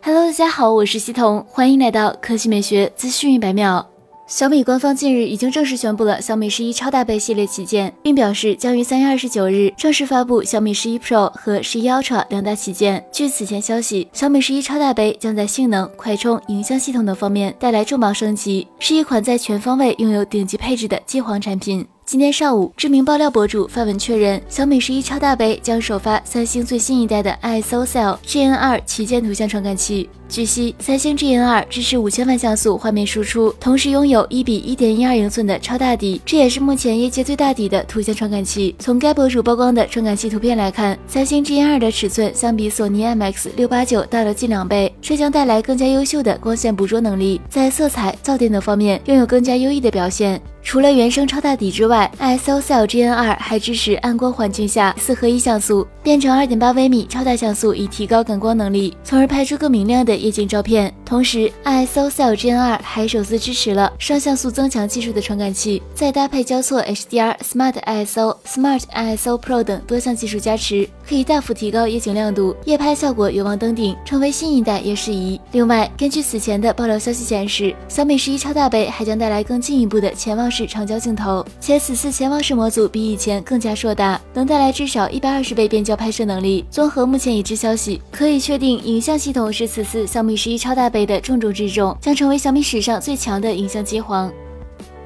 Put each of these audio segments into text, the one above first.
Hello，大家好，我是西彤，欢迎来到科技美学资讯一百秒。小米官方近日已经正式宣布了小米十一超大杯系列旗舰，并表示将于三月二十九日正式发布小米十一 Pro 和十一 Ultra 两大旗舰。据此前消息，小米十一超大杯将在性能、快充、影像系统等方面带来重磅升级，是一款在全方位拥有顶级配置的机皇产品。今天上午，知名爆料博主发文确认，小米十一超大杯将首发三星最新一代的 ISOCELL GN2 旗舰图像传感器。据悉，三星 GN2 支持五千万像素画面输出，同时拥有一比一点一二英寸的超大底，这也是目前业界最大底的图像传感器。从该博主曝光的传感器图片来看，三星 GN2 的尺寸相比索尼 IMX 六八九大了近两倍，这将带来更加优秀的光线捕捉能力，在色彩、噪点等方面拥有更加优异的表现。除了原生超大底之外，ISOCELL GN2 还支持暗光环境下四合一像素，变成二点八微米超大像素，以提高感光能力，从而拍出更明亮的夜景照片。同时，ISOCELL GN2 还首次支持了双像素增强技术的传感器，再搭配交错 HDR、Smart ISO、Smart ISO Pro 等多项技术加持，可以大幅提高夜景亮度，夜拍效果有望登顶，成为新一代夜视仪。另外，根据此前的爆料消息显示，小米十一超大杯还将带来更进一步的潜望式。长焦镜头，且此次潜望式模组比以前更加硕大，能带来至少一百二十倍变焦拍摄能力。综合目前已知消息，可以确定影像系统是此次小米十一超大杯的重中之重，将成为小米史上最强的影像机皇。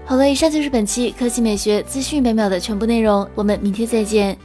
好了，以上就是本期科技美学资讯百秒的全部内容，我们明天再见。